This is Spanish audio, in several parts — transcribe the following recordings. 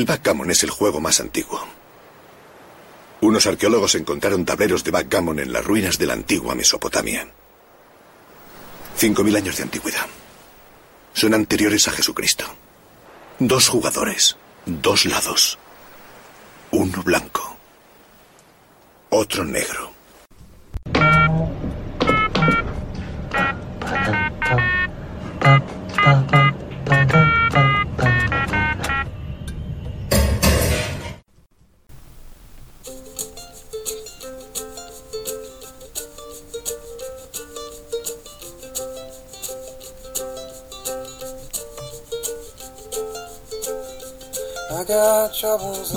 El backgammon es el juego más antiguo. Unos arqueólogos encontraron tableros de backgammon en las ruinas de la antigua Mesopotamia. Cinco mil años de antigüedad. Son anteriores a Jesucristo. Dos jugadores, dos lados. Uno blanco, otro negro.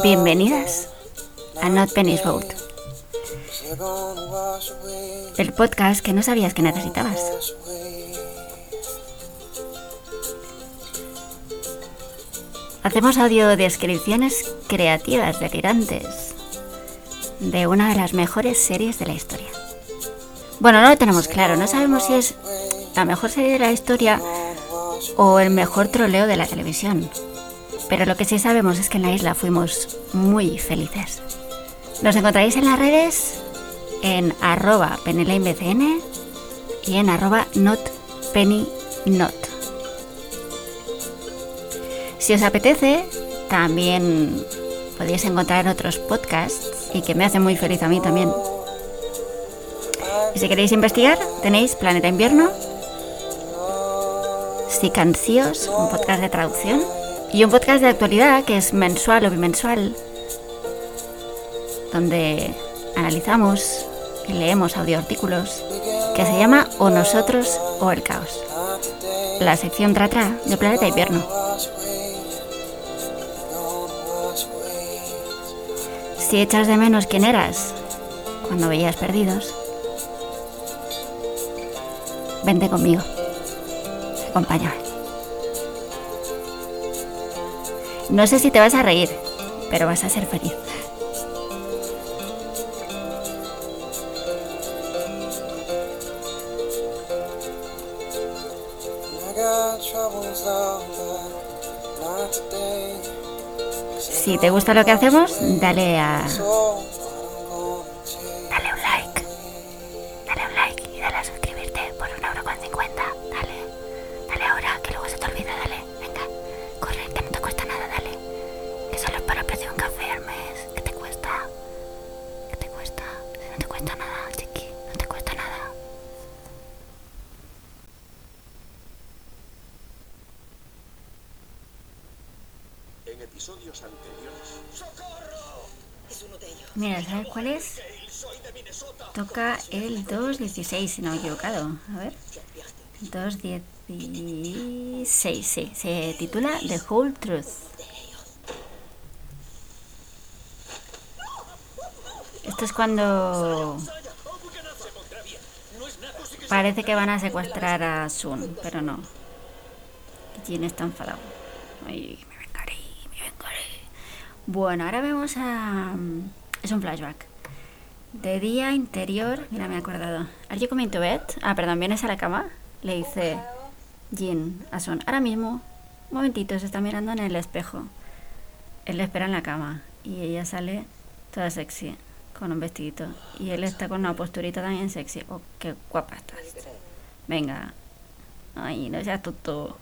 Bienvenidas a Not Penny's Boat, el podcast que no sabías que necesitabas. Hacemos audiodescripciones creativas, delirantes, de una de las mejores series de la historia. Bueno, no lo tenemos claro, no sabemos si es la mejor serie de la historia o el mejor troleo de la televisión. Pero lo que sí sabemos es que en la isla fuimos muy felices. Nos encontráis en las redes en arroba penelaimbcn y en arroba notpennynot. Si os apetece, también podéis encontrar otros podcasts y que me hacen muy feliz a mí también. Y si queréis investigar, tenéis Planeta Invierno, Sicancíos, un podcast de traducción, y un podcast de actualidad que es mensual o bimensual, donde analizamos y leemos audioartículos que se llama O nosotros o el caos. La sección trata de Planeta Invierno. Si echas de menos quién eras cuando veías perdidos, vente conmigo. Acompáñame. No sé si te vas a reír, pero vas a ser feliz. Si te gusta lo que hacemos, dale a el 2.16, si no me he equivocado. A ver. 2.16, sí. Se titula The Whole Truth. Esto es cuando parece que van a secuestrar a Sun, pero no. Jin está enfadado. Ay, me vengaré, me vengaré. Bueno, ahora vemos a... Es un flashback. De día interior, mira, me he acordado. ¿Are you coming to bed? Ah, perdón, ¿vienes a la cama? Le dice Jin a Son. Ahora mismo, un momentito, se está mirando en el espejo. Él le espera en la cama y ella sale toda sexy, con un vestidito. Y él está con una posturita también sexy. Oh, qué guapa estás. Venga. Ay, no seas tonto.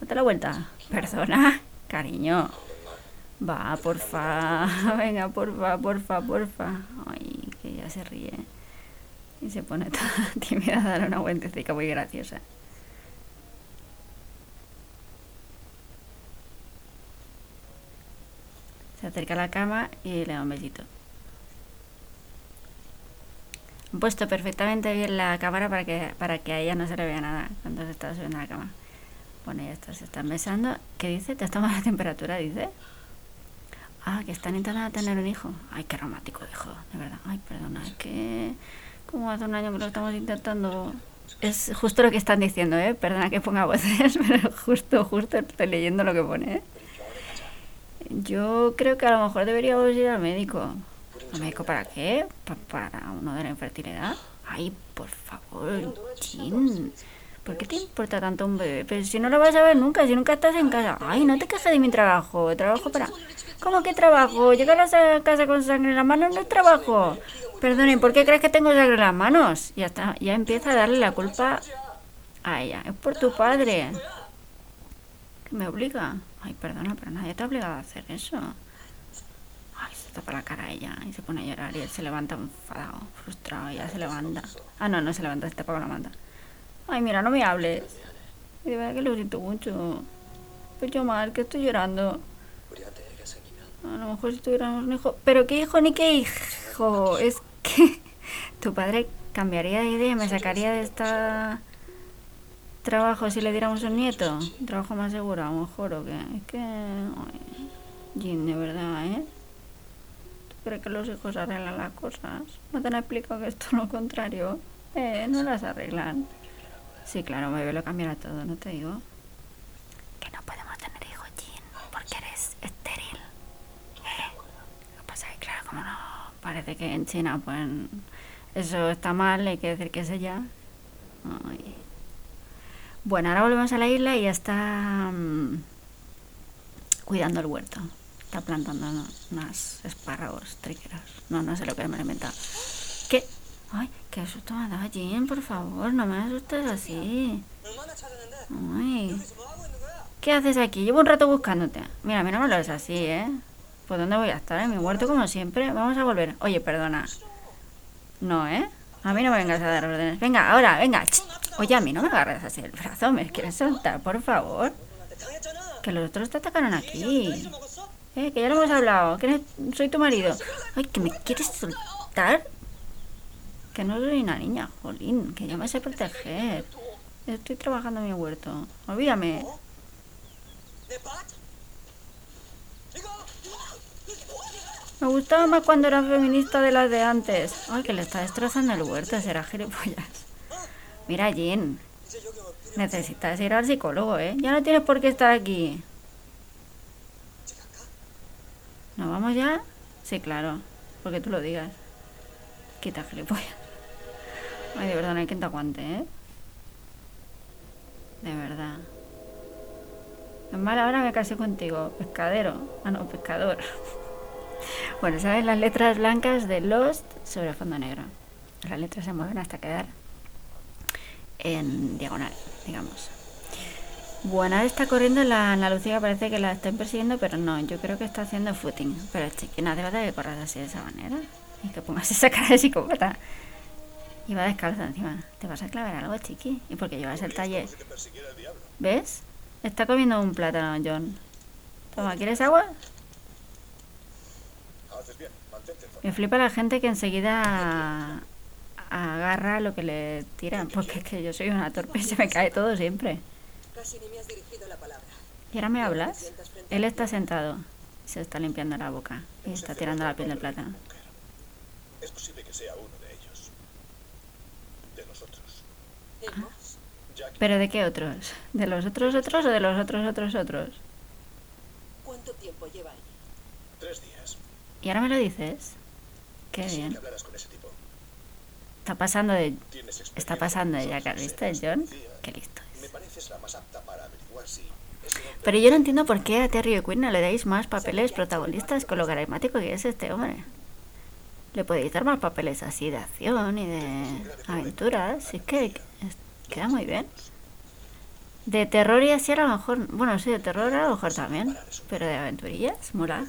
Date la vuelta. Perdona, cariño. Va, porfa, venga, porfa, porfa, porfa. Ay, se ríe. Y se pone toda tímida a dar una vueltecita muy graciosa. Se acerca a la cama y le da un besito. Han puesto perfectamente bien la cámara para que, para que a ella no se le vea nada cuando se está subiendo a la cama. Bueno, ya está, se están besando. ¿Qué dice? ¿Te has tomado la temperatura? Dice. Ah, que están intentando tener un hijo. Ay, qué romántico, hijo, de verdad. Ay, perdona, es que como hace un año que lo estamos intentando. Es justo lo que están diciendo, ¿eh? Perdona que ponga voces, pero justo, justo estoy leyendo lo que pone, ¿eh? Yo creo que a lo mejor deberíamos ir al médico. ¿Al médico para qué? ¿Para uno de la infertilidad? Ay, por favor, Jin. ¿Por qué te importa tanto un bebé? Pero si no lo vas a ver nunca, si nunca estás en casa. Ay, no te quejes de mi trabajo. Trabajo para... ¿Cómo que trabajo? Llegar a casa con sangre en las manos no es trabajo. Perdone, ¿por qué crees que tengo sangre en las manos? Ya está, ya empieza a darle la culpa a ella. Es por tu padre. Que me obliga. Ay, perdona, pero nadie te ha obligado a hacer eso. Ay, se tapa la cara a ella y se pone a llorar y él se levanta enfadado, frustrado, y ya se levanta. Ah, no, no se levanta, se tapa con la manta. Ay, mira, no me hables. De verdad que lo siento mucho. Pues yo mal, que estoy llorando. A lo mejor si tuviéramos un hijo. Pero qué hijo ni qué hijo. Es que tu padre cambiaría de idea, me sacaría de esta trabajo si le diéramos un nieto. Un trabajo más seguro, a lo mejor, o qué. Es que. Ay, Jin, de verdad, ¿eh? ¿Tú crees que los hijos arreglan las cosas? ¿No te han explicado que es lo contrario? Eh, no las arreglan. Sí, claro, bebé lo cambiará todo, ¿no te digo? Que no podemos tener hijos, Jin, porque eres estéril. ¿Eh? Lo que pasa es que, claro, como no parece que en China, pues eso está mal, hay que decir que es ella. Ay. Bueno, ahora volvemos a la isla y ya está mm, cuidando el huerto. Está plantando ¿no? unos espárragos tríqueros. No, no sé lo que me he inventado. ¿Qué? Ay, qué susto me dado Jim, por favor, no me asustes así. Ay. ¿Qué haces aquí? Llevo un rato buscándote. Mira, mira, no me lo es así, ¿eh? Pues ¿dónde voy a estar? En mi huerto como siempre. Vamos a volver. Oye, perdona. No, ¿eh? A mí no me vengas a dar órdenes. Venga, ahora, venga. Oye, a mí no me agarres así el brazo. ¿Me quieres soltar, por favor? Que los otros te atacaron aquí. Eh, que ya lo hemos hablado. Soy tu marido. Ay, que me quieres soltar. Que no soy una niña, jolín. Que yo me sé proteger. Estoy trabajando en mi huerto. Olvídame. Me gustaba más cuando era feminista de las de antes. Ay, que le está destrozando el huerto, será gilipollas. Mira, Jean. Necesitas ir al psicólogo, ¿eh? Ya no tienes por qué estar aquí. ¿Nos vamos ya? Sí, claro. Porque tú lo digas. Quita gilipollas. Ay, de verdad, no hay quien te aguante, ¿eh? De verdad. Es mal, ahora me casé contigo. Pescadero. Ah, no, pescador. Bueno, ¿sabes las letras blancas de Lost sobre fondo negro? Las letras se mueven hasta quedar en diagonal, digamos. Bueno, está corriendo la Ana Lucía, parece que la están persiguiendo, pero no, yo creo que está haciendo footing. Pero chiqui, no hace falta que corras así de esa manera. Y que pongas esa cara de psicópata. Y va descalza encima. ¿Te vas a clavar algo, chiqui? ¿Y porque llevas el taller? ¿Ves? Está comiendo un plátano, John. Toma, ¿quieres agua? Me flipa la gente que enseguida agarra lo que le tiran, porque es que yo soy una torpe y se me cae todo siempre. Casi ni me has dirigido la palabra. ¿Y ahora me hablas? Él está sentado, se está limpiando la boca y está tirando la piel del plátano. Es posible que sea uno de ellos. De nosotros. ¿Hemos? Jack, ¿Pero de qué otros? ¿De los otros otros o de los otros otros otros? ¿Cuánto tiempo lleva allí? tres días. ¿Y ahora me lo dices? Qué bien. que con ese tipo. Está pasando de... Está pasando nosotros, ¿viste, John? policía. Qué listo Me es. pareces la más apta para averiguar si ese hombre Pero yo no entiendo por qué a Terry Quinn no le dais más papeles protagonistas con lo carismático que es este hombre. Le podéis dar más papeles así de acción y de aventuras. Es que queda muy bien. De terror y así a lo mejor... Bueno, sí, de terror a lo mejor también. Pero de aventurillas, mola.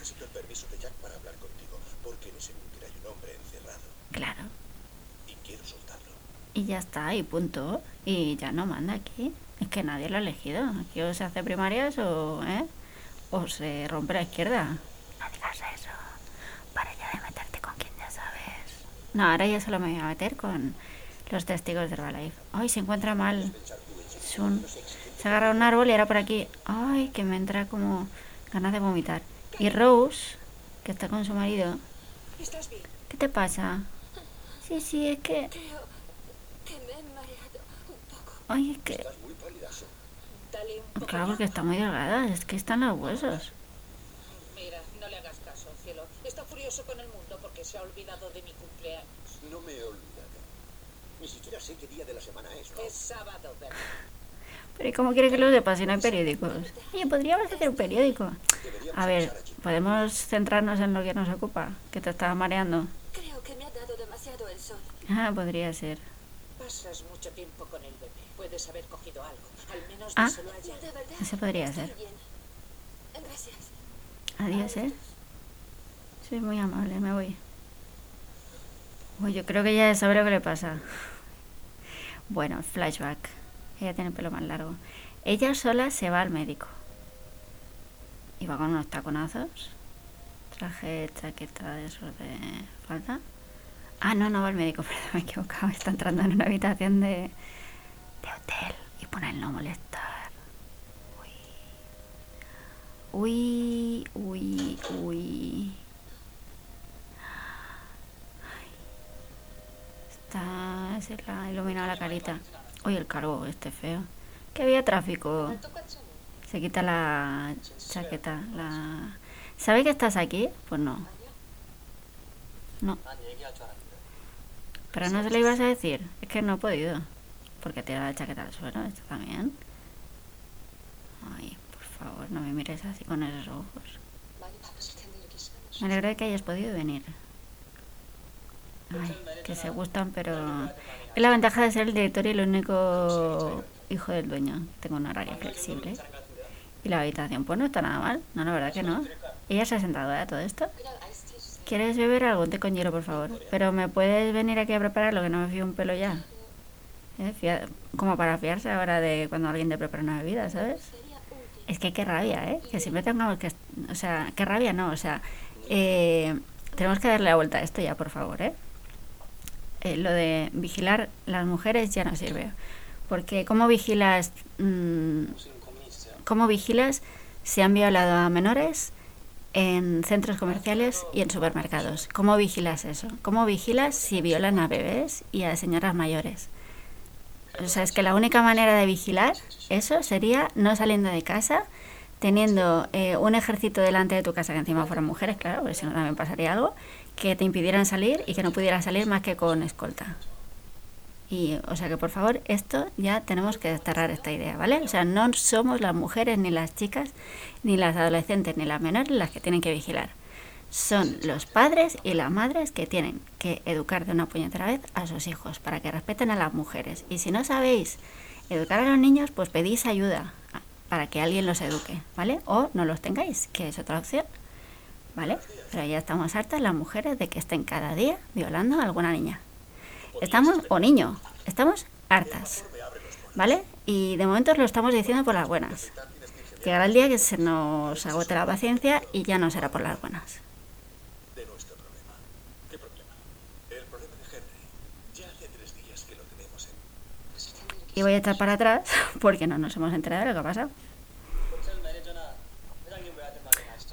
Claro. Y ya está, y punto. Y ya no manda aquí. Es que nadie lo ha elegido. Aquí o se hace primarias o, ¿eh? o se rompe la izquierda. No digas eso. Para ya de meterte con quien ya sabes. No, ahora ya solo me voy a meter con los testigos de Herbalife. Ay, se encuentra mal. Sun. Se agarra un árbol y ahora por aquí. Ay, que me entra como ganas de vomitar. Y Rose, que está con su marido. ¿Qué te pasa? Sí, sí, es que... Ay, es que... Claro, porque está muy delgada, es que están los huesos. Mira, no le hagas caso, cielo. Está furioso con el mundo porque se ha olvidado de mi cumpleaños. No me he olvidado. Ni siquiera sé qué día de la semana es. ¿no? Es sábado, ¿verdad? Pero ¿y cómo quiere que lo sepa si no hay periódicos? Oye, podríamos hacer un periódico. A ver, ¿podemos centrarnos en lo que nos ocupa? Que te estaba mareando. Creo que me ha dado demasiado el sol. Ah, podría ser. Pasas mucho tiempo con el bebé. Puedes haber cogido algo. Al menos Ah. De verdad. Eso podría ser. bien. Gracias. Adiós, ¿eh? Soy muy amable, me voy. Uy, yo creo que ya sabe lo que le pasa. Bueno, flashback. Ella tiene el pelo más largo. Ella sola se va al médico. Y va con unos taconazos. Traje, chaqueta de esos de falda. Ah, no, no va al médico, perdón, me he equivocado. Está entrando en una habitación de, de hotel y pone el no molestar. Uy, uy, uy. Ay. Está, se le ha la carita. Uy, el cargo, este feo. Que había tráfico. Se quita la chaqueta. La... ¿Sabe que estás aquí? Pues no. No. Pero no se lo ibas a decir. Es que no he podido. Porque tira la chaqueta al suelo. Esto también. Ay, por favor, no me mires así con esos ojos. Me alegro de que hayas podido venir. Ay, que se gustan, pero... Es la ventaja de ser el director y el único hijo del dueño. Tengo un horario flexible. Y la habitación, pues no está nada mal. No, la verdad que no. Ella se ha sentado ¿eh? a todo esto. ¿Quieres beber algo? Té con hielo, por favor. Pero me puedes venir aquí a prepararlo, que no me fío un pelo ya. ¿Eh? Fia- Como para fiarse ahora de cuando alguien te prepara una bebida, ¿sabes? Es que qué rabia, ¿eh? Que siempre tengamos que... O sea, qué rabia no, o sea... eh, tenemos que darle la vuelta a esto ya, por favor, ¿eh? Eh, lo de vigilar las mujeres ya no sirve. Porque ¿cómo vigilas... mm, ¿Cómo vigilas si han violado a menores en centros comerciales y en supermercados? ¿Cómo vigilas eso? ¿Cómo vigilas si violan a bebés y a señoras mayores? O sea, es que la única manera de vigilar eso sería no saliendo de casa, teniendo eh, un ejército delante de tu casa, que encima fueran mujeres, claro, porque si no también pasaría algo, que te impidieran salir y que no pudieras salir más que con escolta. Y, o sea que por favor, esto ya tenemos que desterrar esta idea, ¿vale? O sea, no somos las mujeres, ni las chicas, ni las adolescentes, ni las menores las que tienen que vigilar. Son los padres y las madres que tienen que educar de una puñetera vez a sus hijos para que respeten a las mujeres. Y si no sabéis educar a los niños, pues pedís ayuda para que alguien los eduque, ¿vale? O no los tengáis, que es otra opción, ¿vale? Pero ya estamos hartas las mujeres de que estén cada día violando a alguna niña. Estamos, o niño, estamos hartas, ¿vale? Y de momento lo estamos diciendo por las buenas. Llegará el día que se nos agote la paciencia y ya no será por las buenas. Y voy a echar para atrás porque no nos hemos enterado de lo que ha pasado.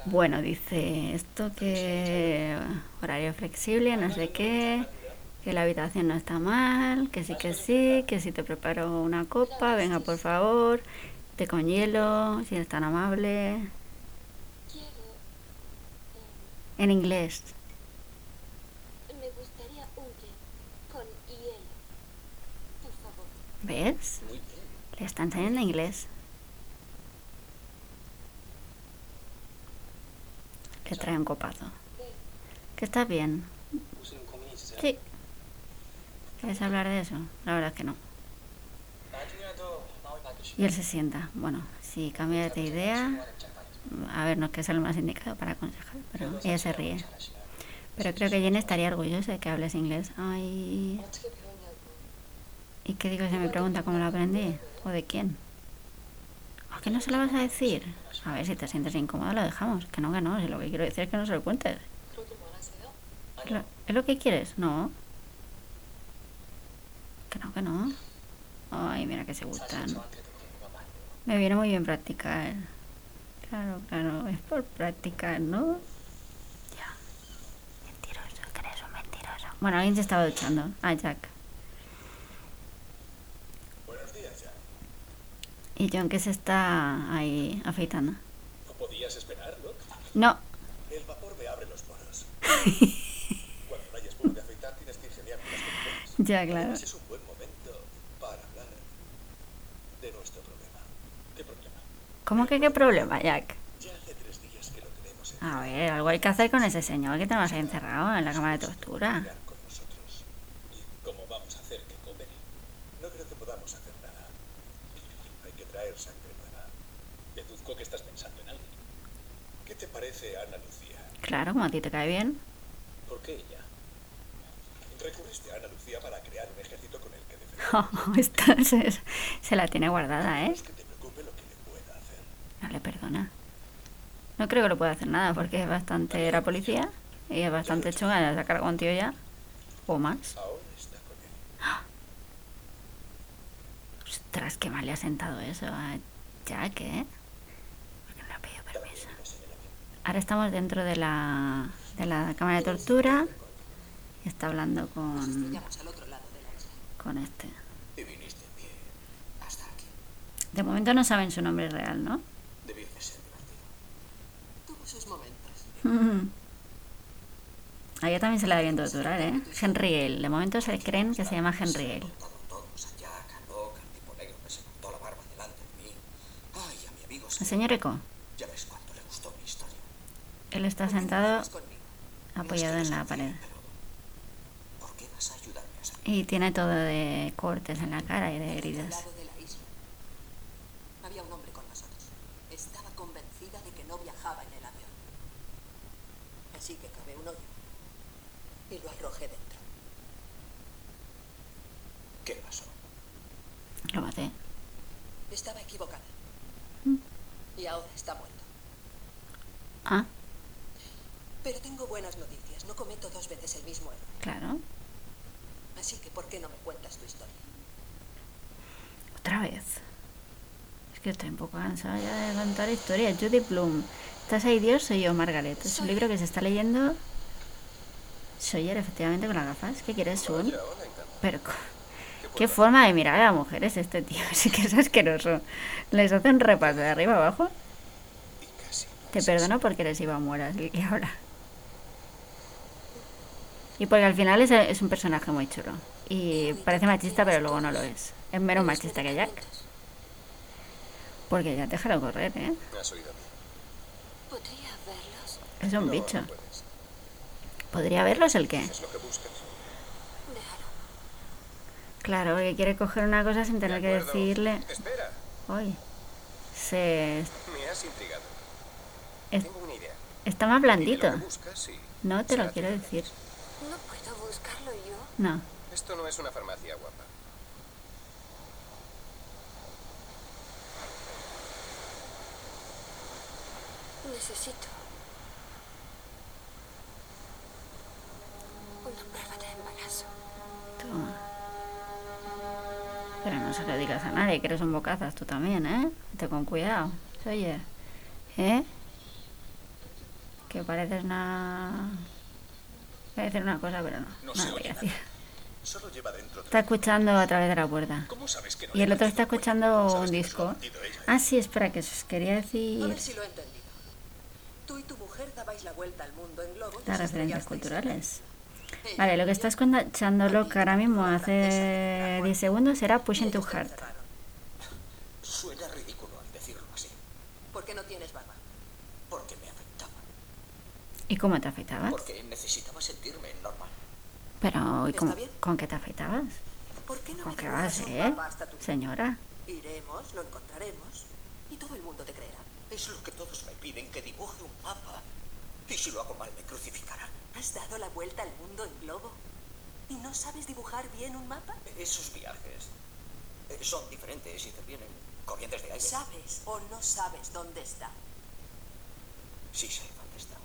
Bueno, dice esto que horario flexible, no sé qué, que la habitación no está mal, que sí que sí, que si te preparo una copa, venga por favor, té con hielo, si eres tan amable, Quiero. en inglés. me gustaría un con hielo. Por favor. ¿Ves? Le está enseñando inglés. Le trae un copazo. ¿Que estás bien? Sí. ¿Quieres hablar de eso? La verdad es que no. Y él se sienta. Bueno, si cambia de idea, a ver, no es que sea el más indicado para aconsejar, pero ella se ríe. Pero creo que Jenny estaría orgullosa de que hables inglés. Ay. ¿Y qué digo si me pregunta cómo lo aprendí? ¿O de quién? ¿A qué no se lo vas a decir? A ver, si te sientes incómodo lo dejamos. Que no, que no. Si lo que quiero decir es que no se lo cuentes. ¿Es lo, ¿Es lo que quieres? No. Que no, que no. Ay, mira que se gustan. Me viene muy bien practicar. Claro, claro. Es por practicar, ¿no? Ya. Mentiroso, que eres un mentiroso. Bueno, alguien se estaba duchando. Ah, Jack. Buenos días, ya. Y John que se está ahí afeitando. No podías esperarlo. No, El vapor me abre los poros. Cuando no hay espuma de afeitar, tienes que ingeniar las ya claro. Además, es un buen momento para hablar de nuestro problema. ¿Cómo que qué problema, Jack? Ya hace tres días que lo tenemos en A ver, algo hay que hacer con ese señor que tenemos ahí encerrado en la cámara de tortura. lugar con nosotros. ¿Y cómo vamos a hacer que coopere? No creo que podamos hacer nada. Hay que traer sangre nueva. Deduzco que estás pensando en alguien. ¿Qué te parece Ana Lucía? Claro, como a ti te cae bien. ¿Por qué ella? Recurriste a Ana Lucía para crear un ejército con el que defender. Esta se, se la tiene guardada, ¿eh? Que te preocupe lo que le pueda hacer. No le perdona. No creo que lo pueda hacer nada porque es bastante. Era policía y es bastante chunga. Ya se ha cargado un tío ya. O más. Ahora está con él. Ostras, qué mal le ha sentado eso a Jack, ¿eh? Porque no le ha pedido permiso. Ahora estamos dentro de la, de la cámara de tortura y está hablando con, con este. De momento no saben su nombre real, ¿no? A ella también se la debían torturar, ¿eh? Henry. De momento se creen que se llama Henry Gale. El señor Eco. Ya ves cuánto le gustó mi historia. Él está sentado apoyado en la pared. Y tiene todo de cortes en la cara y de heridas. lado de la isla. Había un hombre con nosotros. Estaba convencida de que no viajaba en el avión. Así que cavé un hoyo. Y lo arrojé dentro. ¿Qué pasó? Lo maté. Estaba equivocada. Y ahora está muerto. Ah, Pero tengo buenas noticias. No cometo dos veces el mismo error. claro. Así que, ¿por qué no me cuentas tu historia? Otra vez. Es que estoy un poco cansada ya de contar historias. Judy Bloom. ¿Estás ahí, Dios? Soy yo, Margaret. Es un libro que se está leyendo. Sawyer, efectivamente, con las gafas. ¿Qué quieres, Sun? Pero, co- ¿qué forma de mirar a las mujeres este tío? Sí que es asqueroso. Les hace un repaso de arriba abajo. Y casi no Te perdono porque les iba a mueras y ahora. Y porque al final es, es un personaje muy chulo. Y parece machista, pero luego no lo es. Es menos machista que Jack. Porque ya déjalo correr, ¿eh? Es un bicho. ¿Podría verlos el qué? Que. Claro, porque quiere coger una cosa sin tener que decirle. Uy, se es- está más blandito. que No te lo quiero decir. ¿No puedo buscarlo yo? No. Esto no es una farmacia, guapa. Necesito una prueba de embarazo. Toma. Pero no se lo digas a nadie, que eres un bocazas tú también, ¿eh? Vete con cuidado. Oye, ¿eh? Que pareces una... Voy a decir una cosa, pero no. No No se lo voy oye a decir. Solo lleva dentro de Está escuchando a través de la puerta. ¿Cómo sabes que no Y el otro está escuchando un disco. Ah, sí, espera, que os quería A ver decir si lo he entendido. Tú y tu mujer dabais la vuelta al mundo en globo. las referencias culturales. Ella Vale, lo que y está él escuchando Loca ahora mismo hace 10 segundos era te Hard. encerraron. Suena ridículo al decirlo así. ¿Por qué no tienes barba? ¿Y cómo te afeitabas? Porque necesitaba sentirme normal. Pero, ¿y ¿Está cómo- con qué te afeitabas? ¿Por qué no ¿Con me qué vas, eh? mapa hasta tu Señora. Iremos, lo encontraremos y todo el mundo te creerá. Es lo que todos me piden, que dibuje un mapa. Y si lo hago mal, me crucificarán. ¿Has dado la vuelta al mundo en globo? ¿Y no sabes dibujar bien un mapa? Esos viajes eh, son diferentes y te vienen corrientes de aire. ¿Sabes o no sabes dónde está? Sí sé dónde está.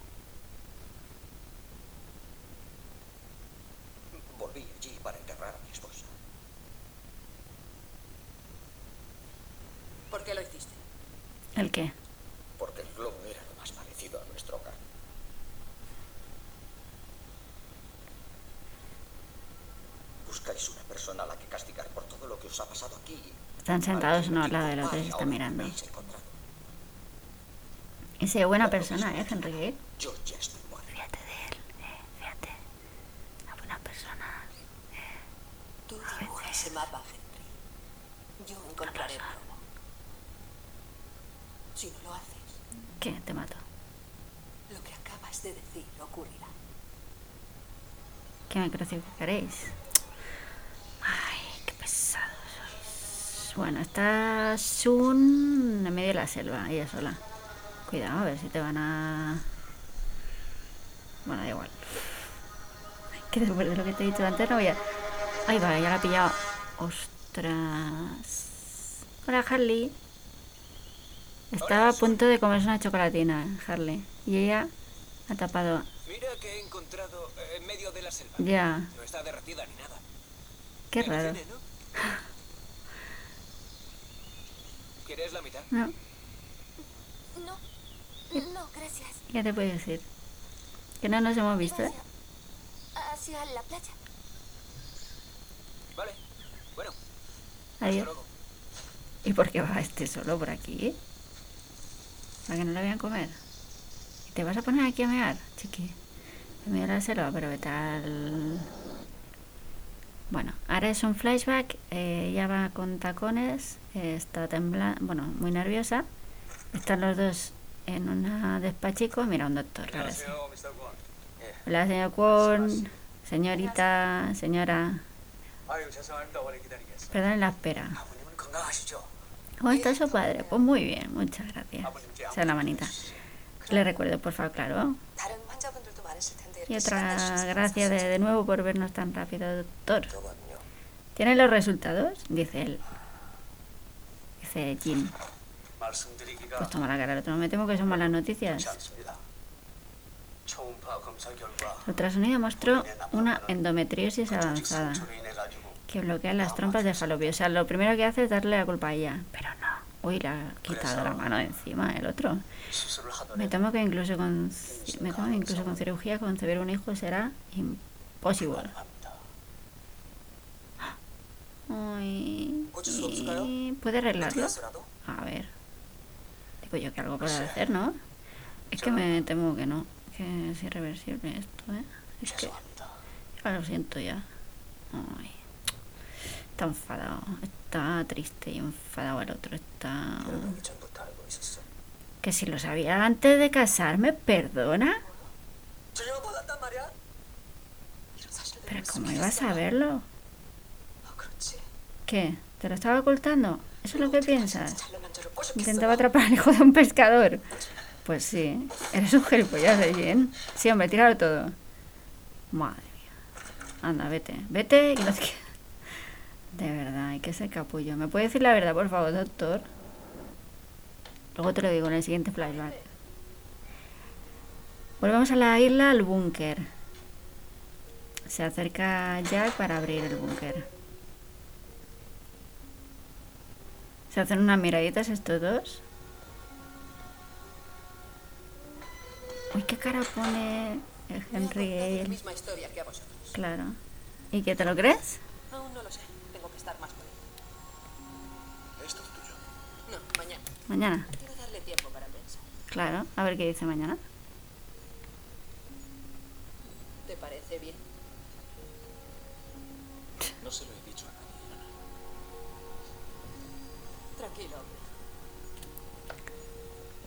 Volví allí para enterrar a mi esposa. ¿Por qué lo hiciste? ¿El qué? Porque el globo era lo más parecido a nuestro hogar. Buscáis una persona a la que castigar por todo lo que os ha pasado aquí. Están sentados uno al lado del otro y se están mirando. Y se ve buena persona, ¿eh, Henry? Yo ya estoy muerto. Fíjate de él, eh, fíjate. Una buena persona. Tú dibuja ese mapa, Henry. Yo encontraré el globo. ¿Qué? Te mato. Lo que acabas de decir ocurrirá. ¿Qué me creció que queréis? Ay, qué pesados sois. Bueno, está Sun en medio de la selva, ella sola. Cuidado, a ver si te van a... Bueno, da igual. Que después de lo que te he dicho antes no voy a... Ahí va, ya la he pillado. Ostras. Hola, Harley. Estaba a punto de comerse una chocolatina, Harley. Y ella ha tapado... Mira que he encontrado eh, en medio de la selva. Ya, No está derretida ni nada. qué raro. ¿no? ¿Quieres la mitad? No, No, no, gracias. ya te puedo decir. Que no nos hemos visto, ¿eh? hacia la playa. Vale. Bueno, hasta Adiós. ¿Y por qué va este solo por aquí? Para que no lo vean comer. ¿Y te vas a poner aquí a mear, chiqui? Medio de la selva, pero qué tal. Bueno, ahora es un flashback. eh, ella va con tacones, eh, está temblando, bueno, muy nerviosa. Están los dos en una despachico. Mira, un doctor, ahora sí. Hola, señor Kwon, señorita, señora. Perdón la espera. ¿Cómo oh, está su padre? Pues muy bien, muchas gracias. O la manita. Le recuerdo, por favor, claro. Y otra gracias de, de, nuevo por vernos tan rápido, doctor. ¿Tiene los resultados? Dice él. Dice Jim. Pues toma la cara, otro. Me temo que son malas noticias. El ultrasonido mostró una endometriosis avanzada que bloquea las trompas de Falopio. O sea, lo primero que hace es darle la culpa a ella. Pero no. Uy, la ha quitado la mano de encima el otro. Me temo que incluso con, me temo incluso con cirugía concebir un hijo será imposible. Ay, y... ¿Puede arreglarlo? A ver. Digo yo que algo puede hacer, ¿no? Es que me temo que no. Que es irreversible esto, ¿eh? Es que... Ya lo siento ya. Ay está enfadado, está triste y enfadado el otro, está... Que si lo sabía antes de casarme, perdona. Pero ¿cómo iba a saberlo? ¿Qué? ¿Te lo estaba ocultando? ¿Eso es lo que piensas? Intentaba atrapar al hijo de un pescador. Pues sí, eres un gilipollas ¿eh, de Jen. Sí, hombre, tíralo todo. Madre mía. Anda, vete. Vete y no te de verdad, hay que ser capullo. ¿Me puede decir la verdad, por favor, doctor? Luego te lo digo en el siguiente flashback. Volvemos a la isla, al búnker. Se acerca Jack para abrir el búnker. Se hacen unas miraditas estos dos. Uy, qué cara pone Henry contado la misma historia que a vosotros. Claro. ¿Y qué te lo crees? Aún no lo sé. Estar más con él. Esto es tuyo. No, mañana. Mañana. Quiero darle tiempo para pensar. Claro. A ver qué dice mañana. ¿Te parece bien? No se lo he dicho a nadie. Tranquilo, hombre.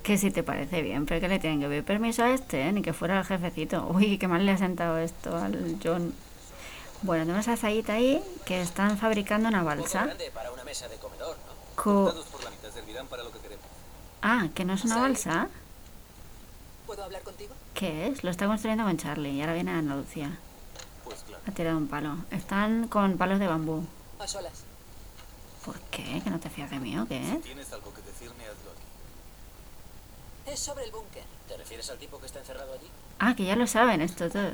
Que si te parece bien, pero que le tienen que pedir permiso a este, ¿eh? ni que fuera el jefecito. Uy, qué mal le ha sentado esto al John. Bueno, tenemos a Zayita ahí que están fabricando una balsa. grande para una mesa de comedor, ¿no? Co- por la mitad servirán para lo que queremos. Ah, que no es una balsa. ¿Puedo hablar contigo? ¿Qué es? Lo está construyendo con Charlie y ahora viene Andalucía. Pues claro. Ha tirado un palo. Están con palos de bambú. A solas. ¿Por qué? ¿Que no te fías de mí o qué? Tienes algo que decirme, hazlo aquí. Es sobre el búnker. ¿Te refieres al tipo que está encerrado allí? Ah, que ya lo saben estos dos.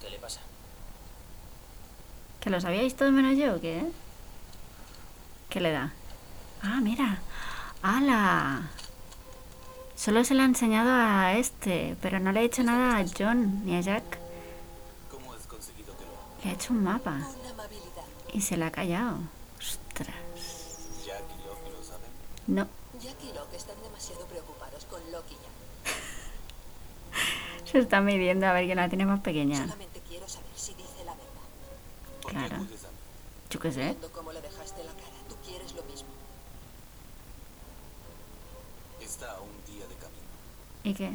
¿Qué le pasa? ¿Que lo sabíais todos menos yo o qué? ¿Qué le da? Ah, mira. ¡Hala! Solo se lo ha enseñado a este, pero no le ha hecho nada a John ni a Jack. ¿Cómo has conseguido que lo? Le ha hecho un mapa y se la ha callado. Ostras. Jack y Locke lo saben. No, Jack y Locke están demasiado preocupados con Loki ya. se está midiendo a ver quién la tiene más pequeña. Solamente quiero saber si dice la verdad. ¿Por Claro. a? Yo qué sé. Viendo cómo le dejaste la cara, tú quieres lo mismo. Está a un día de camino. ¿Y qué?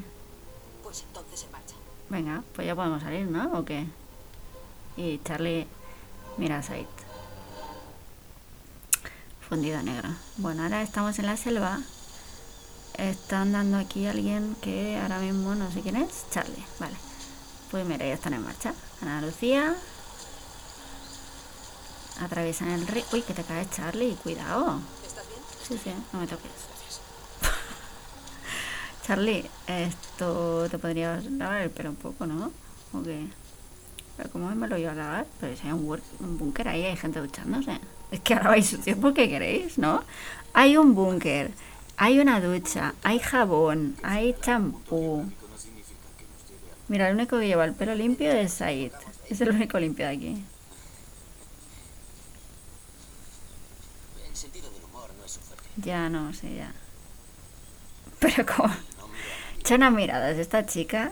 Pues entonces en marcha. Venga, pues ya podemos salir, ¿no? ¿O qué? Y Charlie mira a Said. Fundido negro. Bueno, ahora estamos en la selva. Está andando aquí alguien que ahora mismo no sé quién es. Charlie, vale. Pues mira, ya están en marcha. Ana Lucía. Atraviesan el río. Uy, que te caes, Charlie. Cuidado. ¿Estás bien? Sí, sí, no me toques. Charlie, esto te podrías lavar el pelo un poco, ¿no? ¿O qué? Pero ¿cómo me lo iba a lavar? Pero si hay un, un búnker ahí, hay gente duchándose. Es que ahora vais sucios porque queréis, ¿no? Hay un búnker, hay una ducha, hay jabón, hay champú. Mira, el único que lleva el pelo limpio es Said. Es el único limpio de aquí. El sentido del humor no es su fuerte. Ya no sé, ya. Pero como... Echa unas miradas esta chica.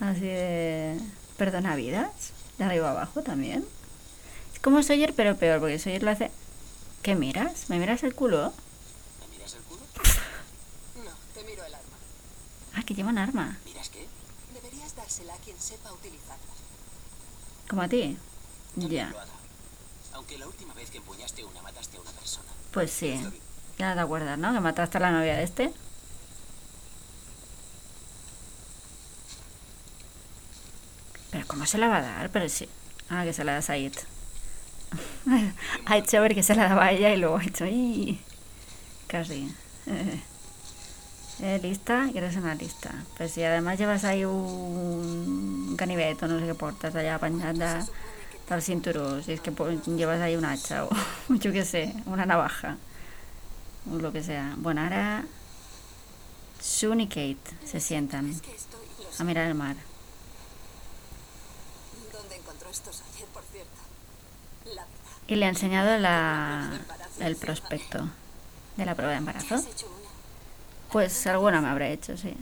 Así de... Perdona vidas. De arriba abajo también. Es como Sawyer, pero peor, porque Sawyer lo hace... ¿Qué miras? ¿Me miras el culo? ¿Me miras el culo? No, te miro el arma. Ah, que lleva un arma. ¿Miras qué? Deberías dársela a quien sepa utilizarla. Como a ti. Ya. lo haga. Aunque la última vez que empuñaste una mataste a una persona. Pues sí. Ya no te acuerdas, ¿no? Que mataste a la novia de este. Pero ¿cómo se la va a dar? Pero sí. Ah, que se la da a Said. ha hecho ver que se la daba a ella y luego ha hecho... "Ih". Casi. Eh, lista, quieres una lista. Pues si además llevas ahí un ganiveto, no sé qué portas allá apañada al cinturón, si es que llevas ahí un hacha o yo qué sé, una navaja o lo que sea. Bueno, ahora Sun y Kate se sientan a mirar el mar. ¿Dónde encontró estos ayer, por cierto? La verdad. Y le ha enseñado la, el prospecto de la prueba de ¿Ya embarazo. Pues alguna me habré hecho, sí.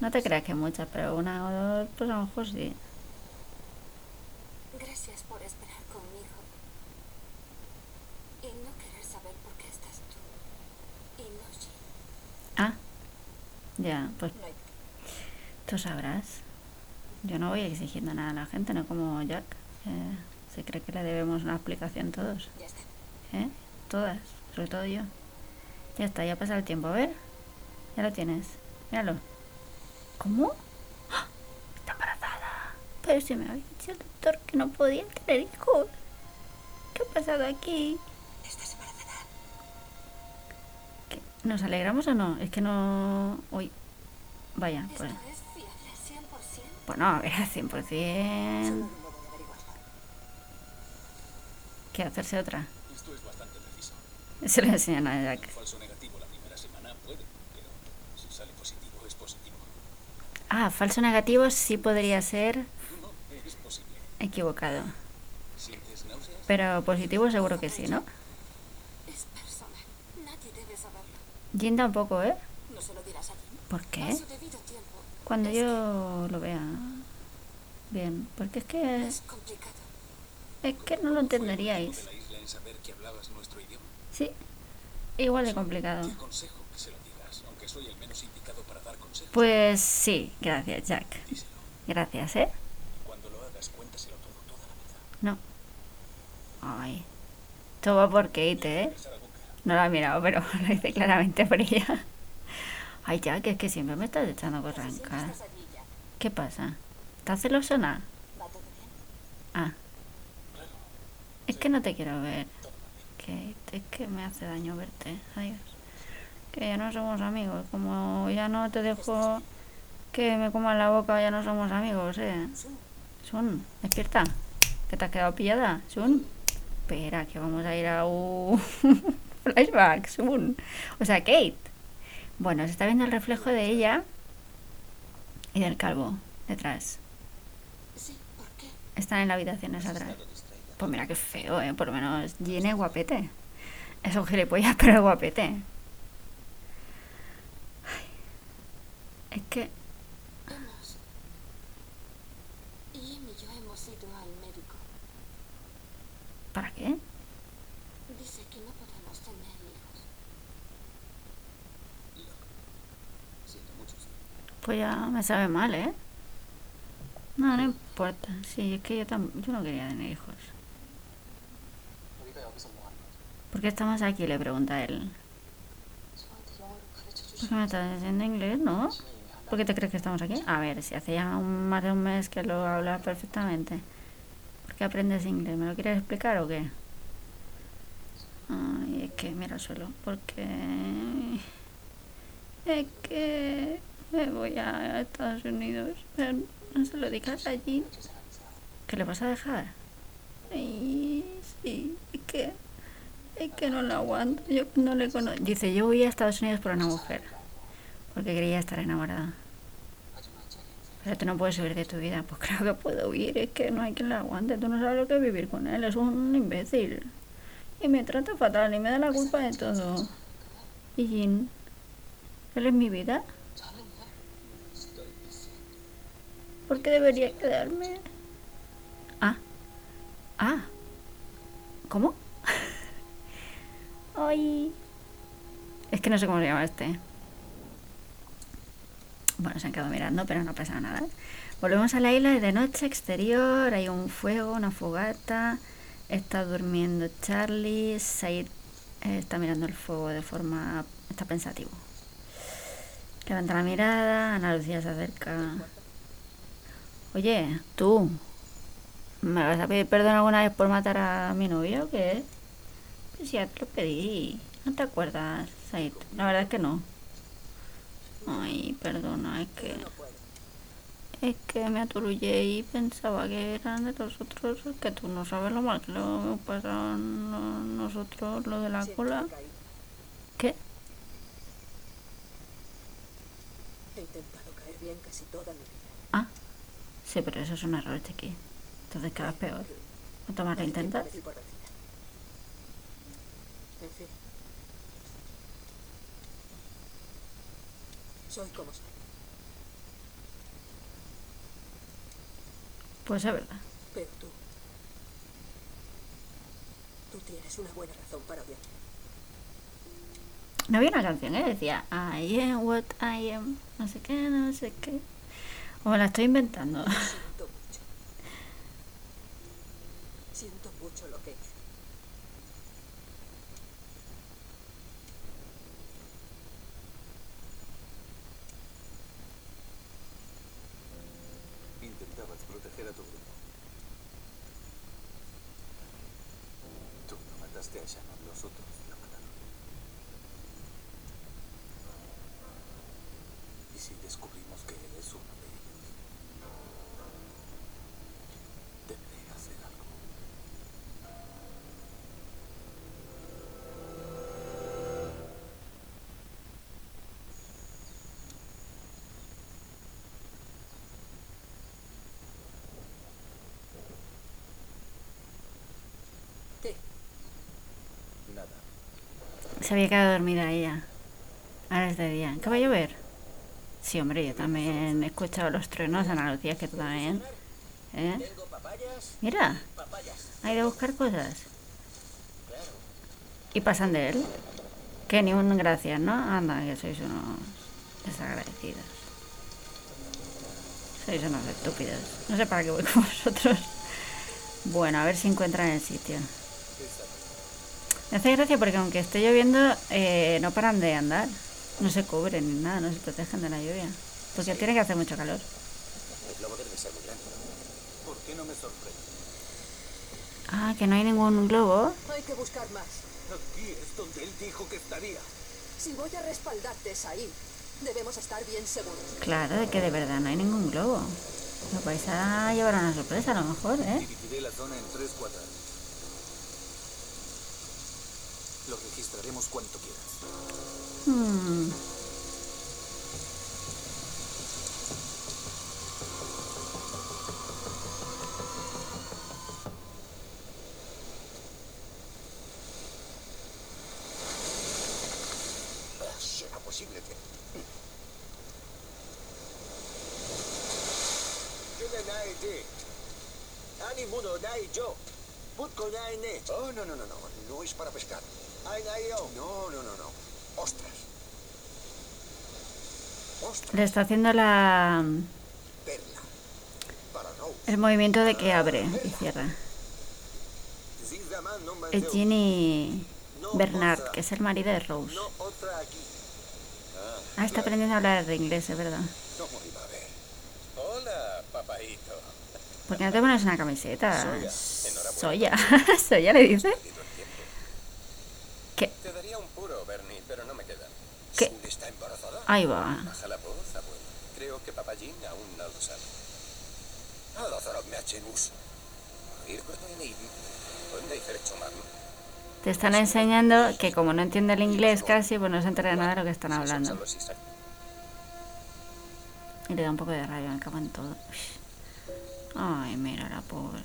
No te creas que muchas, pero una o dos, pues a lo mejor sí. Gracias por esperar conmigo. Y no querer saber por qué estás tú. Y no Jin. Ah, ya, pues tú sabrás. Yo no voy exigiendo nada a la gente, no como Jack. eh, se cree que le debemos una explicación todos. Ya está. ¿Eh? Todas, sobre todo yo. Ya está, ya pasa el tiempo. A ver, ya lo tienes. Míralo. ¿Cómo? ¡Ah! Está embarazada. Pero si me había dicho el doctor que no podía tener hijos. ¿Qué ha pasado aquí? ¿Nos alegramos o no? Es que no... Uy. Vaya, ¿Esto pues... es fiable 100%? Bueno, a ver, al 100%... Solo un modo de averiguarlo. ¿Qué? ¿Hacerse otra? Esto es bastante preciso. Se lo enseñan a Jack. Falso negativo la primera semana puede, pero si sale positivo es positivo. Ah, falso negativo sí podría ser equivocado. Pero positivo seguro que sí, ¿no? Es personal. Nadie debe saberlo. Jin tampoco, ¿eh? No se lo dirás a Jim. ¿Por qué? Cuando yo lo vea bien. Porque es que... Es complicado. Es que no lo entenderíais. ¿De la isla en saber que hablabas nuestro idioma? Sí. Igual de complicado. Te aconsejo que se lo digas, aunque soy el menos indicado para dar consejos. Pues sí, gracias, Jack. Díselo. Gracias, ¿eh? Cuando lo hagas, cuéntaselo todo, toda la verdad. No. Ay. Todo va por Kate, ¿eh? No lo ha mirado, pero lo dice claramente por ella. Ay, Jack, es que siempre me estás echando allí ya. ¿Qué pasa? ¿Estás bien? Ah. Es que no te quiero ver. Kate, es que me hace daño verte. Adiós. Que ya no somos amigos. Como ya no te dejo que me coman la boca, ya no somos amigos, ¿eh? Sun, despierta. ¿Que te has quedado pillada? Sun. Espera, que vamos a ir a un flashback, Sun. O sea, Kate. Bueno, se está viendo el reflejo de ella y del calvo detrás. Sí, ¿por qué? Están en la habitación esa atrás. Pues mira qué feo, ¿eh? Por lo menos es guapete. Es un gilipollas, pero guapete. Ay. Es que... Hemos. Jim y yo hemos ido al médico. ¿Para qué? Dice que no podemos tener hijos. Siento mucho, sí ya me sabe mal, ¿eh? No, no importa. Sí, es que yo, tam yo no quería tener hijos. ¿Por qué estamos aquí? Le pregunta él. ¿Por qué me estás diciendo inglés, no? ¿Por qué te crees que estamos aquí? A ver, si hace ya un, más de un mes que lo hablas perfectamente. ¿Por qué aprendes inglés? ¿Me lo quieres explicar o qué? Ay, es que mira solo, porque... Es que me voy a Estados Unidos, pero no se lo digas a allí. ¿Que le vas a dejar? Y sí, es que, es que no lo aguanto, yo no le conozco. Dice, yo voy a Estados Unidos por una mujer, porque quería estar enamorada. Pero tú no puedes huir de tu vida. Pues claro que puedo huir, es que no hay quien la aguante. Tú no sabes lo que es vivir con él, es un imbécil. Y me trata fatal y me da la culpa de todo. Y Jin, él es mi vida. ¿Por qué debería quedarme? Ah, ah, ¿cómo? Ay, es que no sé cómo se llama este. Bueno, se han quedado mirando, pero no pasa nada. Volvemos a la isla de noche exterior, hay un fuego, una fogata, está durmiendo Charlie, Said eh, está mirando el fuego de forma... está pensativo. Levanta la mirada, Ana Lucía se acerca. Oye, tú, ¿me vas a pedir perdón alguna vez por matar a mi novio o qué? Pues ya te lo pedí. ¿No te acuerdas, Said? La verdad es que no. Ay, perdona, es que... Es que me aturullé y pensaba que eran de los otros, es que tú no sabes lo mal que lo pasaron no- nosotros, lo de la cola. ¿Qué? He intentado caer bien casi toda mi vida. Ah, sí, pero eso es un error, chiqui. Entonces cada vez peor. ¿Cuánto más lo intentas? En fin. Soy como soy. Pues es verdad. Pero tú. Tú tienes una buena razón para odiarme. No había una canción, ¿eh? Decía, I am what I am, no sé qué, no sé qué. O me la estoy inventando. Siento mucho. Siento mucho lo que hice. Intentabas proteger a tu grupo. Tú no mataste a Shannon, los otros lo mataron. ¿Y si descubrimos que él es uno de Se había quedado dormida ella. Ahora es de día. ¿Qué va a llover? Sí, hombre, yo también he escuchado los truenos, Ana Lucía, que tú también. ¿Eh? Mira, hay de buscar cosas. Y pasan de él. Que ni un gracias, ¿no? Anda, que sois unos desagradecidos. Sois unos estúpidos. No sé para qué voy con vosotros. Bueno, a ver si encuentran el sitio. Me hace gracia porque aunque esté lloviendo, eh, no paran de andar. No se cubren ni nada, no se protegen de la lluvia. Porque tiene que hacer mucho calor. El globo debe ser muy grande. ¿Por qué no me sorprende? Ah, que no hay ningún globo. Hay que buscar más. Aquí es donde él dijo que estaría. Si voy a respaldarte, Said, debemos estar bien seguros. Claro, de que de verdad no hay ningún globo. Lo vais a llevar a una sorpresa a lo mejor, ¿eh? Dividiré la zona en tres cuadras. Los registraremos cuanto quieras. Hmm. Será posible que... Oh, no, no, no, no. No es para pescar. No, no, no, no. Ostras. Le está haciendo la el movimiento de que abre y cierra. Es. Ginny Bernard, que es el marido de Rose. Ah, está aprendiendo a hablar de inglés, es verdad. Hola, papaito. ¿Por qué no te pones una camiseta? Enhorabuena. Soya. Soya le dice. ¿Qué? ¿Qué? Ahí va. Te están enseñando que como no entiende el inglés casi, pues no se entera nada de lo que están hablando. Y le da un poco de rabia, me todo. Ay, mira la pobre.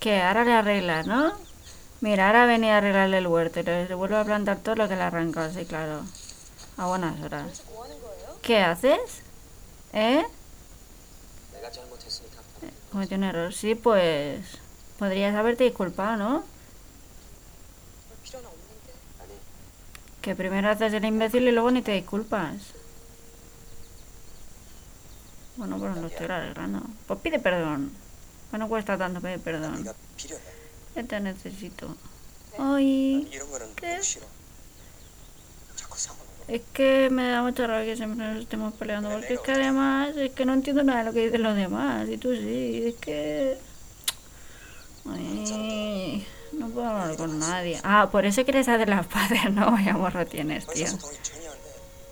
Que ahora le arreglas, ¿no? Mira, ahora venía a arreglarle el huerto y le vuelvo a plantar todo lo que le arrancó, Sí, claro. A buenas horas. ¿Qué haces? ¿Eh? Pues Cometió un error. Sí, pues... Podrías haberte disculpado, ¿no? Que primero haces el imbécil y luego ni te disculpas. Bueno, pero no estoy arreglando. Pues pide perdón. Pues no cuesta tanto pedir perdón. Necesito. Ay. ¿Qué? Es que me da mucha rabia que siempre nos estemos peleando, porque es que además es que no entiendo nada de lo que dicen los demás, y tú sí, es que... Ay, no puedo hablar con nadie. Ah, por eso quieres hacer las paces, ¿no? Vaya morro tienes, tío.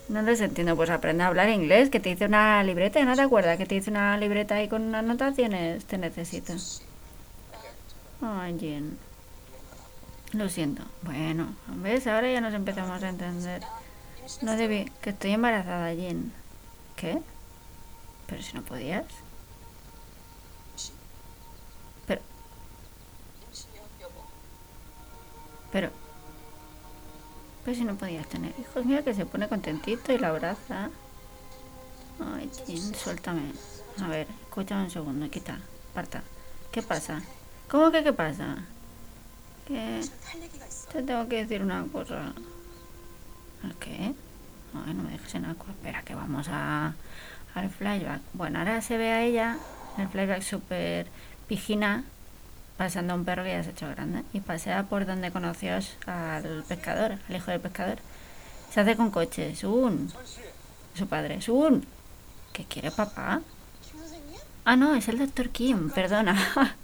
No les entiendo, pues aprende a hablar inglés, que te hice una libreta, ¿no te acuerdas? Que te hice una libreta ahí con unas anotaciones, te necesito. Ay, Jen. Lo siento. Bueno, ¿ves? Ahora ya nos empezamos a entender. No debí... Que estoy embarazada, Jen. ¿Qué? Pero si no podías. Pero... Pero... Pero si no podías tener hijos, mira que se pone contentito y la abraza. Ay, Jen, suéltame. A ver, escúchame un segundo, quita, aparta. ¿Qué pasa? ¿Cómo que qué pasa? Que te tengo que decir una cosa. ¿El qué? Ay, no me dejes en agua. Espera, que vamos a, al flashback. Bueno, ahora se ve a ella, el flashback súper pijina, pasando a un perro que ya se ha hecho grande. Y pasea por donde conoció al pescador, al hijo del pescador. Se hace con coche. Sun. Su padre. Sun. ¿Qué quiere papá? Ah, no, es el doctor Kim, perdona.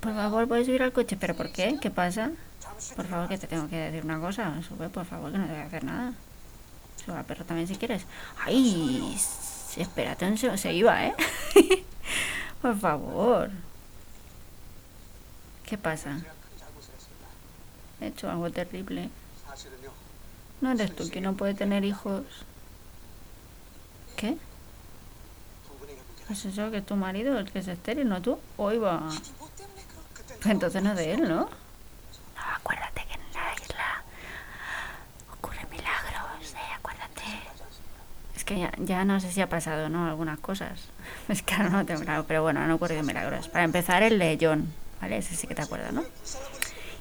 Por favor, puedes subir al coche. ¿Pero por qué? ¿Qué pasa? Por favor, que te tengo que decir una cosa. Sube, por favor, que no te voy a hacer nada. Sube al perro también si quieres. ¡Ay! Espérate. Se iba, ¿eh? por favor. ¿Qué pasa? He hecho algo terrible. No eres tú que no puede tener hijos. ¿Qué? ¿Es eso que es tu marido, el que es estéril, no tú? Hoy va. Entonces no de él, ¿no? No, acuérdate que en la isla ocurren milagros, ¿eh? acuérdate. Es que ya, ya no sé si ha pasado, ¿no? Algunas cosas. Es que ahora no tengo claro, pero bueno, han ocurrido milagros. Para empezar, el de John, ¿vale? Ese sí que te acuerdas, ¿no?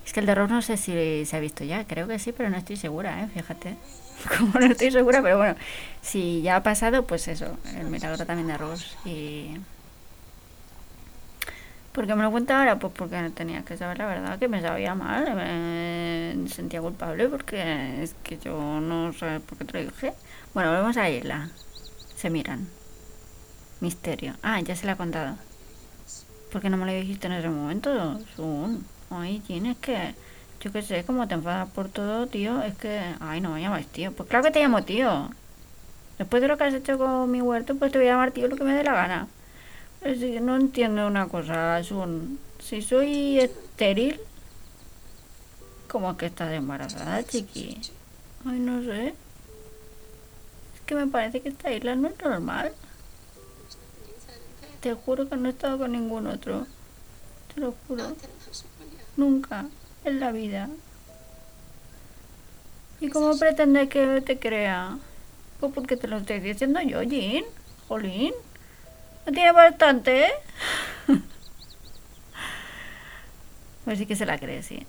Es que el de Ross no sé si se ha visto ya, creo que sí, pero no estoy segura, ¿eh? Fíjate. Como no estoy segura, pero bueno, si ya ha pasado, pues eso, el milagro también de Ross y ¿Por qué me lo cuenta ahora? Pues porque tenía que saber la verdad, que me sabía mal, me sentía culpable porque es que yo no sé por qué te dije. Bueno, volvemos a isla. Se miran. Misterio. Ah, ya se le ha contado. ¿Por qué no me lo dijiste en ese momento? Sun. Ay, tienes que... Yo qué sé, como te enfadas por todo, tío, es que... Ay, no me llamas tío. Pues claro que te llamo tío. Después de lo que has hecho con mi huerto, pues te voy a llamar tío lo que me dé la gana. Es que no entiendo una cosa, Sun. Si soy estéril, ¿cómo es que estás embarazada, chiqui? Ay, no sé. Es que me parece que esta isla no es normal. Te juro que no he estado con ningún otro. Te lo juro. Nunca. En la vida. ¿Y cómo pretendes que te crea? Pues porque te lo estoy diciendo yo, Jean. Jolín tiene bastante, ¿eh? A ver si que se la cree, sí.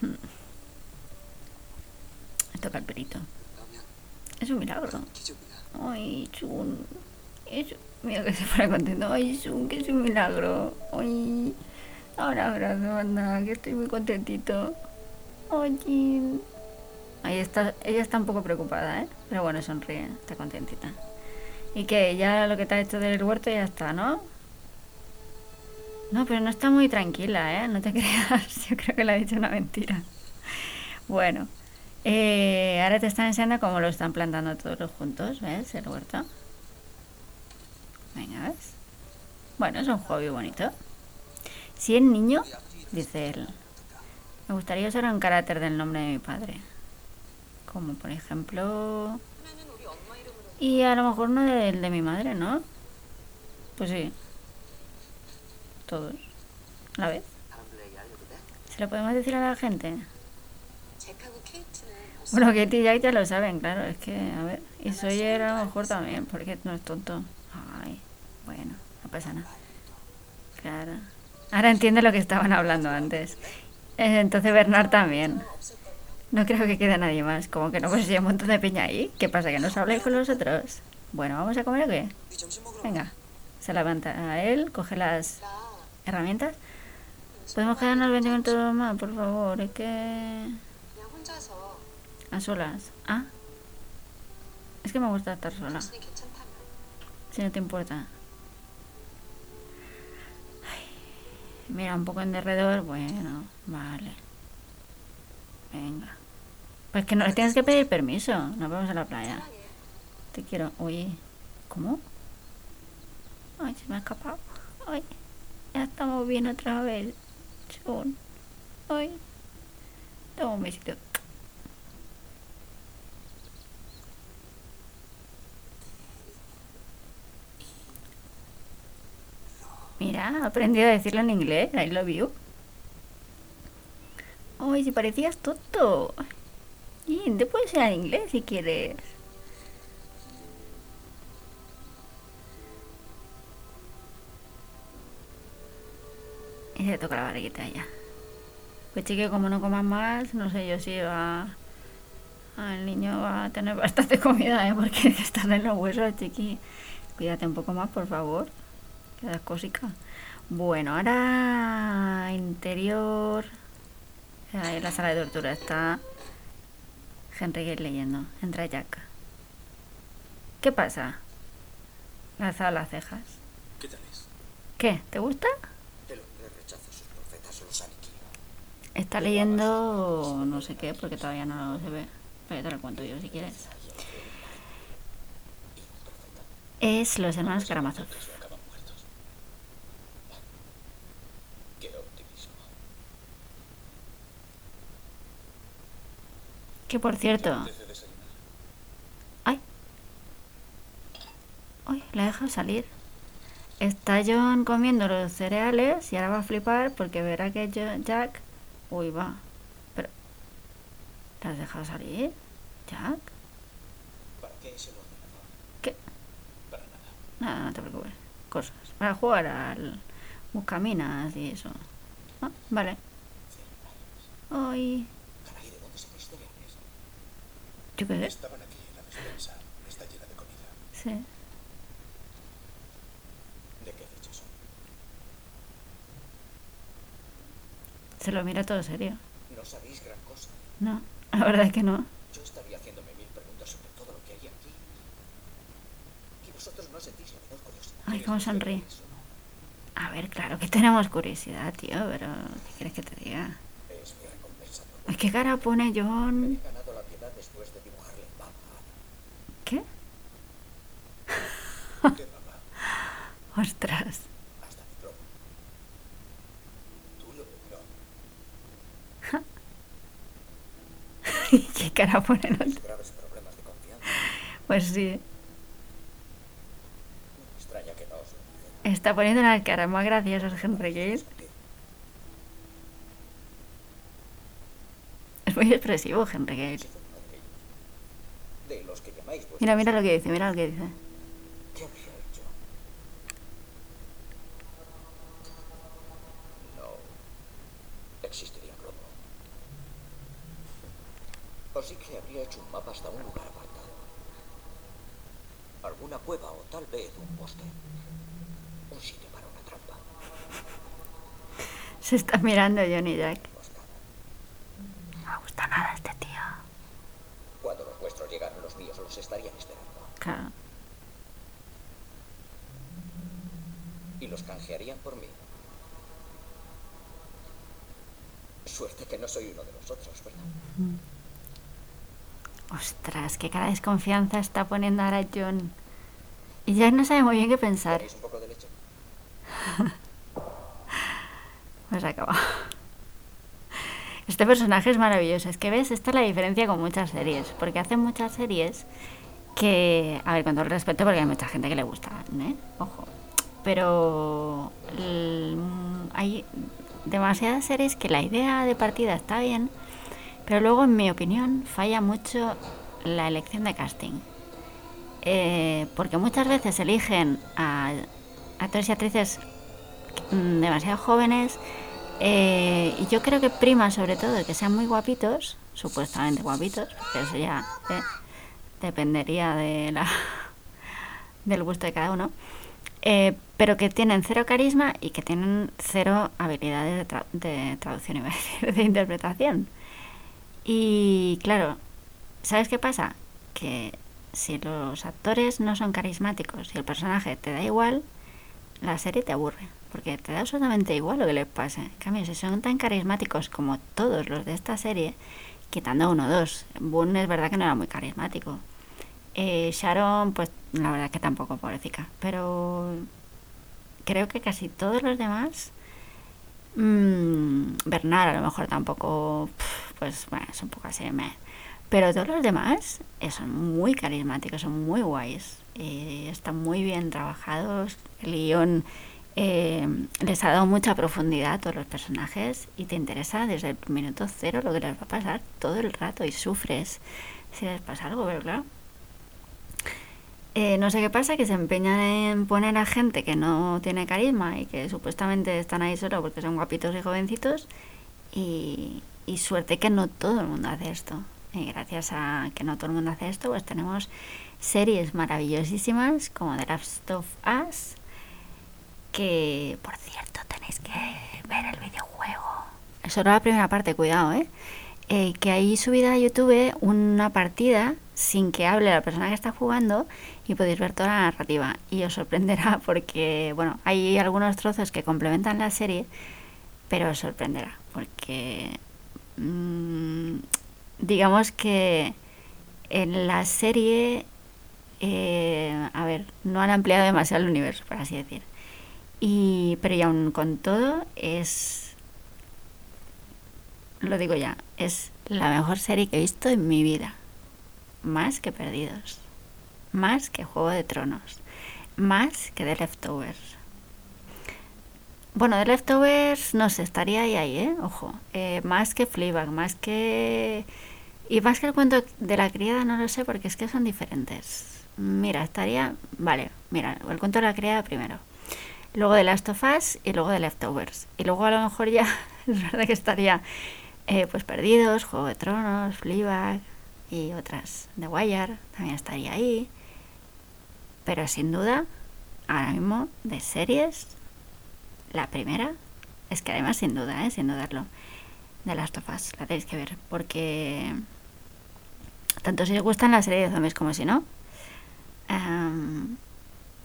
Toca el perito. Es un milagro. Ay, Chun. Mira que se fuera contento. Ay, Chun, que es un milagro. Ay. Ahora abrazo, anda, que estoy muy contentito. Oye. Ahí está, ella está un poco preocupada, ¿eh? Pero bueno, sonríe, está contentita. Y que ya lo que te ha hecho del huerto ya está, ¿no? No, pero no está muy tranquila, ¿eh? No te creas, yo creo que le ha dicho una mentira. Bueno, eh, ahora te están enseñando cómo lo están plantando todos juntos, ¿ves? El huerto. Venga, ¿ves? Bueno, es un hobby bonito. Si es niño, dice él, me gustaría usar un carácter del nombre de mi padre. Como por ejemplo... Y a lo mejor no el de mi madre, ¿no? Pues sí. Todos. A ver. ¿Se lo podemos decir a la gente? Bueno, Katie y ya lo saben, claro. Es que, a ver. Y soy a lo mejor también, porque no es tonto. Ay, bueno, no pasa nada. Claro. Ahora entiende lo que estaban hablando antes. Eh, entonces Bernard también. No creo que quede nadie más. Como que no pues hay un montón de peña ahí. ¿Qué pasa? ¿Que no os habláis con los otros? Bueno, ¿vamos a comer o qué? Venga. Se levanta a él, coge las herramientas. ¿Podemos quedarnos 20 minutos más, por favor? Es que... A solas. ¿Ah? Es que me gusta estar sola. Si no te importa. Mira, un poco en derredor. Bueno, vale. Venga. Pues que no le tienes que pedir permiso. Nos vamos a la playa. Te quiero. Oye, ¿cómo? Ay, se me ha escapado. Ay, ya estamos bien otra vez. Chon. Ay. Toma un besito. Mira, aprendí a decirlo en inglés. I love you. Ay, si parecías tonto. Y te puedes ir en inglés si quieres. Y se toca la barriguita ya. Pues chique, como no comas más, no sé yo si va... El niño va a tener bastante comida, ¿eh? Porque están en los huesos, chiqui. Cuídate un poco más, por favor. Quedas cosica. Bueno, ahora... Interior... Ahí la sala de tortura está... Henry leyendo. Entra Jack. ¿Qué pasa? Alzado las cejas. ¿Qué tal es? ¿Qué? ¿Te gusta? El hombre rechaza sus profetas o los aniquila. Está leyendo no sé qué, porque todavía no se ve. Pero te lo cuento yo si quieres. Es Los Hermanos Karamazov. Se acaban muertos. Qué optimismo. Que por cierto... ¡Ay! La he dejado salir. Está John comiendo los cereales y ahora va a flipar porque verá que Jack... Uy, va. Pero... ¿La has dejado salir? ¿Jack? ¿Para qué es el ordenador? ¿Qué? Para nada. Nada, no te preocupes. Cosas. Para jugar al Buscaminas y eso. Ah, vale. Ay, Caray, ¿de dónde sacáis cereales? Yo qué sé. Estaban aquí en la despensa. Está llena de comida. Sí. ¿De qué fechas son? Se lo mira todo serio. No sabéis gran cosa. No, la verdad es que no. Yo estaría haciéndome mil preguntas sobre todo lo que hay aquí. Y vosotros no sentís la menor curiosidad. Ay, cómo sonríe. A ver, claro que tenemos curiosidad, tío, pero ¿qué quieres que te diga? Es mi recompensa por Ay, ¿Qué cara pone John? Después de dibujarle Ana. ¿Qué? ¿Qué mamá? Ostras. Hasta mi plomo. Tú lo... No. ¿Qué cara pone el otro? Graves problemas de confianza. Pues sí. Me extraña que no os. Está poniendo las caras más graciosas Henry Gale. Es muy expresivo Henry Gale. Si fuera uno de ellos. De los que llamáis vuestros. Mira, mira lo que dice, mira lo que dice. ¿Qué habría hecho? No existiría globo. O sí que habría hecho un mapa hasta un lugar apartado. una cueva o tal vez un poste. Un sitio para una trampa. Se está mirando Johnny Jack. Pues nada. No me gusta nada este tío. Cuando los vuestros llegaran, los míos los estarían esperando. Claro. Y los canjearían por mí. Suerte que no soy uno de los otros, ¿verdad? Ostras, qué cara de desconfianza está poniendo ahora John. Y Jack no sabe muy bien qué pensar. ¿Queréis un poco de leche? Pues acaba. Este personaje es maravilloso. Es que ves, esta es la diferencia con muchas series. Porque hacen muchas series que, a ver, con todo el respeto, porque hay mucha gente que le gusta, ¿eh? Ojo. Pero hay demasiadas series que la idea de partida está bien, pero luego, en mi opinión, falla mucho la elección de casting. Eh, porque muchas veces eligen a actores y actrices demasiado jóvenes eh, y yo creo que prima sobre todo que sean muy guapitos, supuestamente guapitos, porque eso ya eh, dependería de la, del gusto de cada uno, eh, pero que tienen cero carisma y que tienen cero habilidades de, tra- de traducción, iba a decir, de interpretación. Y claro, ¿sabes qué pasa? Que si los actores no son carismáticos y el personaje te da igual, la serie te aburre, porque te da absolutamente igual lo que les pase. En cambio, si son tan carismáticos como todos los de esta serie, quitando uno o dos, Boone es verdad que no era muy carismático. Eh, Sharon, pues la verdad que tampoco, pobrecita. Pero creo que casi todos los demás. mm, Bernard a lo mejor tampoco. Pues bueno, es un poco así. Pero todos los demás eh, son muy carismáticos, son muy guays. eh, están muy bien trabajados. El guion eh, les ha dado mucha profundidad a todos los personajes y te interesa desde el minuto cero lo que les va a pasar todo el rato y sufres si les pasa algo, pero claro. Eh, no sé qué pasa, que se empeñan en poner a gente que no tiene carisma y que supuestamente están ahí solo porque son guapitos y jovencitos y, suerte que no todo el mundo hace esto. Y gracias a que no todo el mundo hace esto, pues tenemos series maravillosísimas como The Last of Us, que por cierto tenéis que ver el videojuego. Solo la primera parte, cuidado, ¿eh? Eh, que hay subida a YouTube una partida sin que hable la persona que está jugando y podéis ver toda la narrativa y os sorprenderá porque bueno hay algunos trozos que complementan la serie pero os sorprenderá porque mm, digamos que en la serie eh, a ver no han ampliado demasiado el universo por así decir y pero y aún con todo es lo digo ya, es la mejor serie que he visto en mi vida. Más que Perdidos. Más que Juego de Tronos. Más que The Leftovers. Bueno, The Leftovers, no sé, estaría ahí, ahí, ¿eh? Ojo. Eh, más que Fleabag, más que... Y más que el cuento de la criada, no lo sé, porque es que son diferentes. Mira, estaría... Vale, mira, el cuento de la criada primero. Luego de Last of Us y luego de Leftovers. Y luego a lo mejor ya, es verdad que estaría eh, pues Perdidos, Juego de Tronos, Fleabag y otras. The Wire también estaría ahí. Pero sin duda, ahora mismo, de series, la primera, es que además sin duda, ¿eh? sin dudarlo, de Last of Us, la tenéis que ver. Porque tanto si os gustan las series de zombies como si no, em,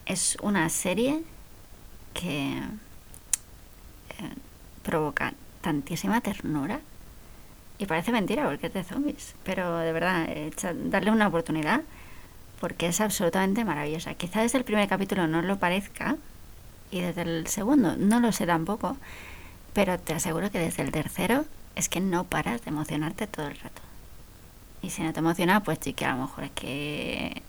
es una serie que eh, provoca tantísima ternura y parece mentira porque es de zombies, pero de verdad, echa- darle una oportunidad porque es absolutamente maravillosa. Quizá desde el primer capítulo no lo parezca y desde el segundo no lo sé tampoco, pero te aseguro que desde el tercero es que no paras de emocionarte todo el rato. Y si no te emociona, pues sí que a lo mejor es que